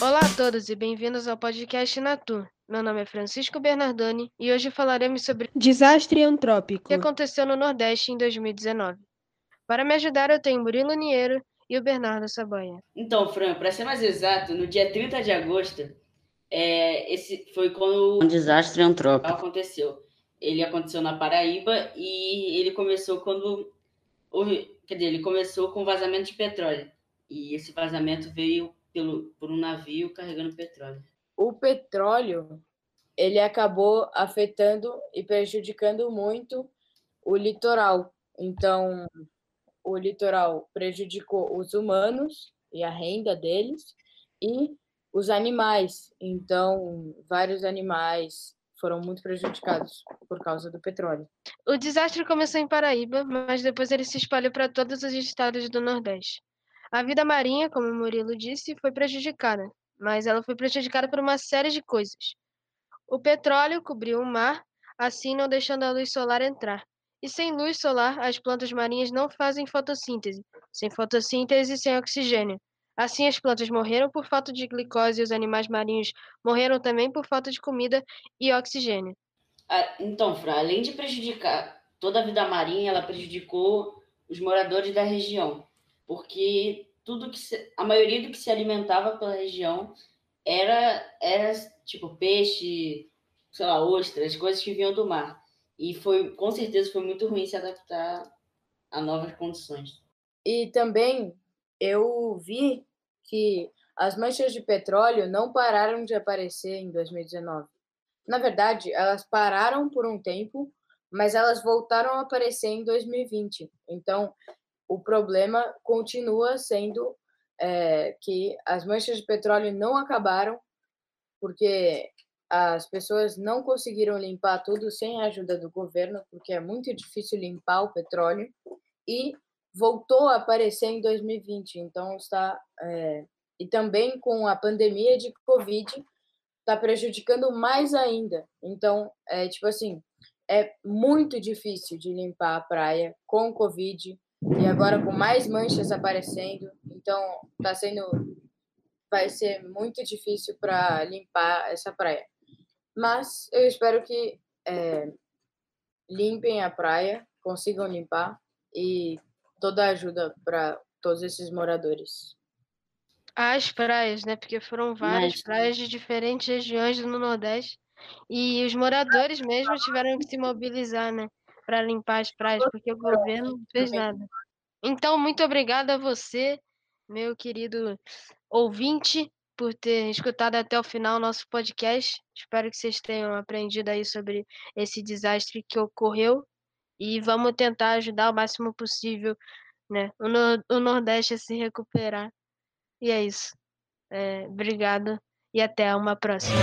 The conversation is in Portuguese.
Olá a todos e bem-vindos ao podcast Natur. Meu nome é Francisco Bernardoni e hoje falaremos sobre Desastre antrópico. que aconteceu no Nordeste em 2019. Para me ajudar, eu tenho Murilo Niero e o Bernardo Sabanha. Então, Fran, para ser mais exato, no dia 30 de agosto, é, esse foi quando Um desastre antrópico. aconteceu. Ele aconteceu na Paraíba e ele começou quando houve, quer dizer, ele começou com vazamento de petróleo. E esse vazamento veio pelo, por um navio carregando petróleo. o petróleo ele acabou afetando e prejudicando muito o litoral. Então, o litoral prejudicou os humanos e a renda deles e os animais. Então, vários animais foram muito prejudicados por causa do petróleo. O desastre começou em Paraíba, mas depois ele se espalhou para todos os estados do Nordeste. A vida marinha, como o Murilo disse, foi prejudicada, mas ela foi prejudicada por uma série de coisas. O petróleo cobriu o mar, assim não deixando a luz solar entrar. E sem luz solar, as plantas marinhas não fazem fotossíntese. Sem fotossíntese, sem oxigênio. Assim, as plantas morreram por falta de glicose e os animais marinhos morreram também por falta de comida e oxigênio. Ah, Então, Fran, além de prejudicar toda a vida marinha, ela prejudicou os moradores da região, porque tudo que se- a maioria do que se alimentava pela região era era tipo peixe, sei lá, ostras, coisas que vinham do mar. E foi, com certeza, foi muito ruim se adaptar a novas condições. E também eu vi que as manchas de petróleo não pararam de aparecer em 2019. Na verdade, elas pararam por um tempo, mas elas voltaram a aparecer em 2020. Então, o problema continua sendo eh, que as manchas de petróleo não acabaram, porque as pessoas não conseguiram limpar tudo sem a ajuda do governo, porque é muito difícil limpar o petróleo. E voltou a aparecer em 2020. Então está é, e também com a pandemia de Covid está prejudicando mais ainda. Então é tipo assim é muito difícil de limpar a praia com Covid e agora com mais manchas aparecendo. Então está sendo vai ser muito difícil para limpar essa praia. Mas eu espero que é, limpem a praia, consigam limpar e toda a ajuda para todos esses moradores. As praias, né? Porque foram várias Mas- praias de diferentes regiões do Nordeste. E os moradores mesmo tiveram que se mobilizar, né? Para limpar as praias, porque o governo não fez nada. Então, muito obrigada a você, meu querido ouvinte, por ter escutado até o final o nosso podcast. Espero que vocês tenham aprendido aí sobre esse desastre que ocorreu. E vamos tentar ajudar o máximo possível, né? O Nordeste a se recuperar. E é isso. É, obrigado e até uma próxima.